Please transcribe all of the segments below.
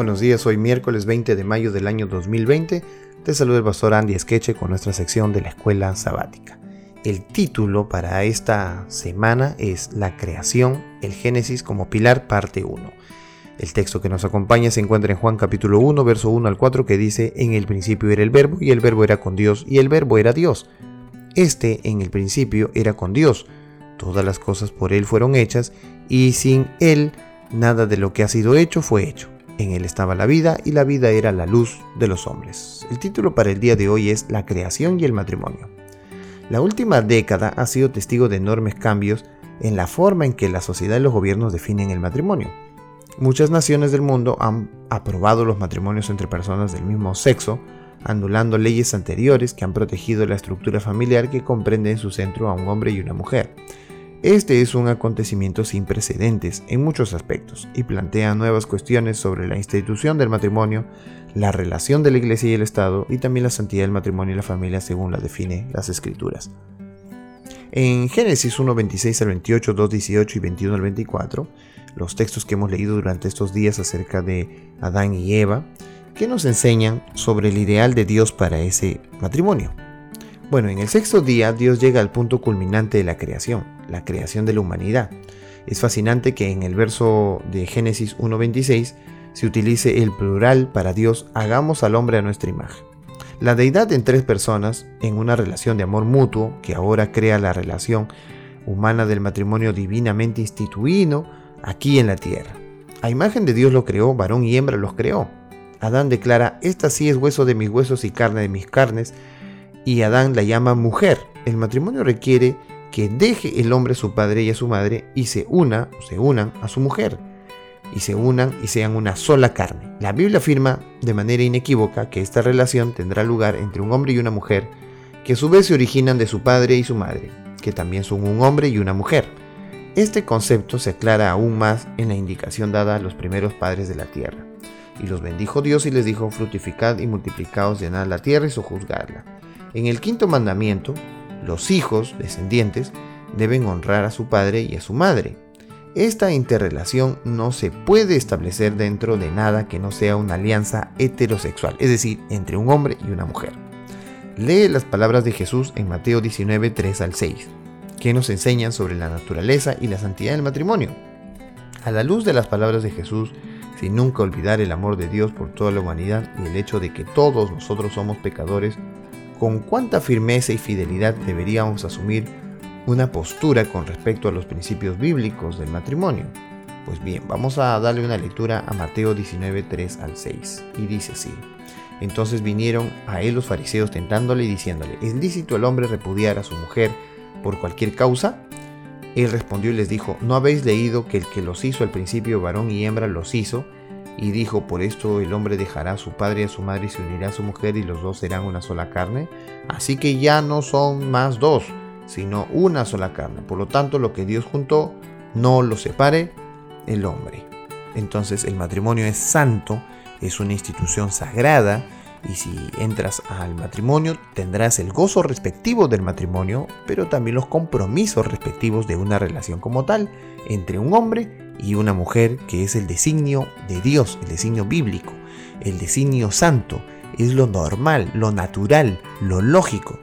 Buenos días, hoy miércoles 20 de mayo del año 2020. Te saluda el pastor Andy Esqueche con nuestra sección de la escuela sabática. El título para esta semana es La creación, el Génesis como pilar, parte 1. El texto que nos acompaña se encuentra en Juan capítulo 1, verso 1 al 4, que dice, En el principio era el verbo, y el verbo era con Dios, y el verbo era Dios. Este en el principio era con Dios. Todas las cosas por Él fueron hechas, y sin Él nada de lo que ha sido hecho fue hecho. En él estaba la vida y la vida era la luz de los hombres. El título para el día de hoy es La creación y el matrimonio. La última década ha sido testigo de enormes cambios en la forma en que la sociedad y los gobiernos definen el matrimonio. Muchas naciones del mundo han aprobado los matrimonios entre personas del mismo sexo, anulando leyes anteriores que han protegido la estructura familiar que comprende en su centro a un hombre y una mujer. Este es un acontecimiento sin precedentes en muchos aspectos y plantea nuevas cuestiones sobre la institución del matrimonio, la relación de la Iglesia y el Estado y también la santidad del matrimonio y la familia según la define las Escrituras. En Génesis 1, 26 al 28, 2, 18 y 21 al 24, los textos que hemos leído durante estos días acerca de Adán y Eva, que nos enseñan sobre el ideal de Dios para ese matrimonio. Bueno, en el sexto día Dios llega al punto culminante de la creación, la creación de la humanidad. Es fascinante que en el verso de Génesis 1.26 se utilice el plural para Dios, hagamos al hombre a nuestra imagen. La deidad en tres personas, en una relación de amor mutuo, que ahora crea la relación humana del matrimonio divinamente instituido aquí en la tierra. A imagen de Dios lo creó, varón y hembra los creó. Adán declara, esta sí es hueso de mis huesos y carne de mis carnes, y Adán la llama mujer. El matrimonio requiere que deje el hombre a su padre y a su madre y se una se unan a su mujer y se unan y sean una sola carne. La Biblia afirma de manera inequívoca que esta relación tendrá lugar entre un hombre y una mujer que a su vez se originan de su padre y su madre, que también son un hombre y una mujer. Este concepto se aclara aún más en la indicación dada a los primeros padres de la tierra. Y los bendijo Dios y les dijo, fructificad y multiplicaos, llenad la tierra y sojuzgadla. En el quinto mandamiento, los hijos, descendientes, deben honrar a su padre y a su madre. Esta interrelación no se puede establecer dentro de nada que no sea una alianza heterosexual, es decir, entre un hombre y una mujer. Lee las palabras de Jesús en Mateo 19, 3 al 6, que nos enseñan sobre la naturaleza y la santidad del matrimonio. A la luz de las palabras de Jesús, sin nunca olvidar el amor de Dios por toda la humanidad y el hecho de que todos nosotros somos pecadores, con cuánta firmeza y fidelidad deberíamos asumir una postura con respecto a los principios bíblicos del matrimonio. Pues bien, vamos a darle una lectura a Mateo 19, 3 al 6, y dice así. Entonces vinieron a él los fariseos tentándole y diciéndole, ¿es lícito el hombre repudiar a su mujer por cualquier causa? Él respondió y les dijo, ¿no habéis leído que el que los hizo al principio varón y hembra los hizo? Y dijo, por esto el hombre dejará a su padre y a su madre y se unirá a su mujer y los dos serán una sola carne. Así que ya no son más dos, sino una sola carne. Por lo tanto, lo que Dios juntó, no lo separe el hombre. Entonces el matrimonio es santo, es una institución sagrada, y si entras al matrimonio tendrás el gozo respectivo del matrimonio, pero también los compromisos respectivos de una relación como tal entre un hombre y una mujer que es el designio de Dios, el designio bíblico, el designio santo, es lo normal, lo natural, lo lógico.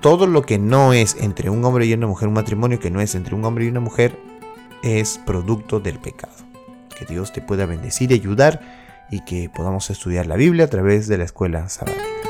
Todo lo que no es entre un hombre y una mujer, un matrimonio que no es entre un hombre y una mujer, es producto del pecado. Que Dios te pueda bendecir y ayudar y que podamos estudiar la Biblia a través de la escuela sabática.